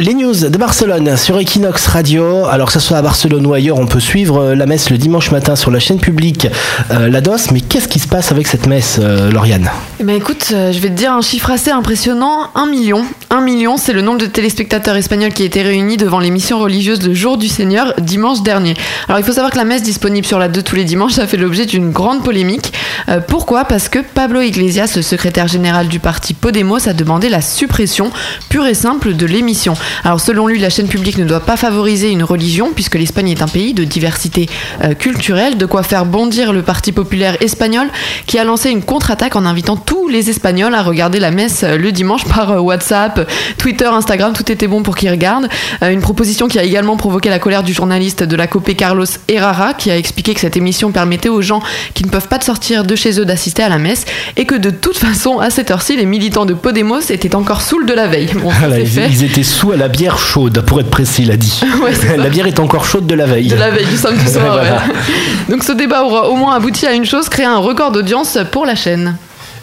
Les news de Barcelone sur Equinox Radio. Alors que ce soit à Barcelone ou ailleurs, on peut suivre euh, la messe le dimanche matin sur la chaîne publique euh, La DOS. Mais qu'est-ce qui se passe avec cette messe, euh, Lauriane? Eh ben écoute, euh, je vais te dire un chiffre assez impressionnant, un million. Un million, c'est le nombre de téléspectateurs espagnols qui été réunis devant l'émission religieuse de Jour du Seigneur dimanche dernier. Alors il faut savoir que la messe disponible sur la 2 tous les dimanches a fait l'objet d'une grande polémique. Euh, pourquoi? Parce que Pablo Iglesias, le secrétaire général du parti Podemos, a demandé la suppression pure et simple de l'émission. Alors selon lui, la chaîne publique ne doit pas favoriser une religion puisque l'Espagne est un pays de diversité euh, culturelle, de quoi faire bondir le Parti populaire espagnol qui a lancé une contre-attaque en invitant tous les Espagnols à regarder la messe euh, le dimanche par euh, WhatsApp, Twitter, Instagram, tout était bon pour qu'ils regardent. Euh, une proposition qui a également provoqué la colère du journaliste de la COPE Carlos Herrera qui a expliqué que cette émission permettait aux gens qui ne peuvent pas sortir de chez eux d'assister à la messe et que de toute façon à cette heure-ci les militants de Podemos étaient encore saouls de la veille. Bon, c'est ils, fait. ils étaient sous à la bière chaude, pour être précis, il a dit. Ouais, la bière est encore chaude de la veille. De la veille du samedi soir, Voilà. ouais. Donc ce débat aura au moins abouti à une chose, créer un record d'audience pour la chaîne.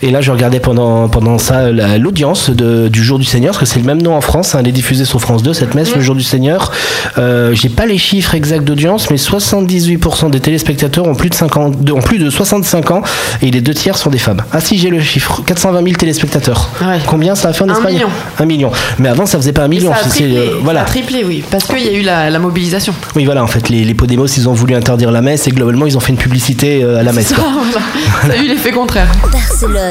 Et là, je regardais pendant, pendant ça la- l'audience de- du Jour du Seigneur, parce que c'est le même nom en France, hein, elle est diffusée sur France 2, cette messe, le Jour du Seigneur. Euh, J'ai pas les chiffres exacts d'audience, mais 78% des téléspectateurs ont plus, de 50, de- ont plus de 65 ans, et les deux tiers sont des femmes. Ah si, j'ai le chiffre, 420 000 téléspectateurs. Ouais. Combien ça a fait en Un Espagne million. Un million. Mais avant, ça faisait pas un million. ça a triplé, euh, voilà. ça a triplé, oui, parce qu'il y a eu la, la mobilisation. Oui, voilà, en fait, les, les Podemos, ils ont voulu interdire la messe, et globalement, ils ont fait une publicité euh, à la messe. quoi. Voilà. Ça a eu l'effet contraire. Barcelone,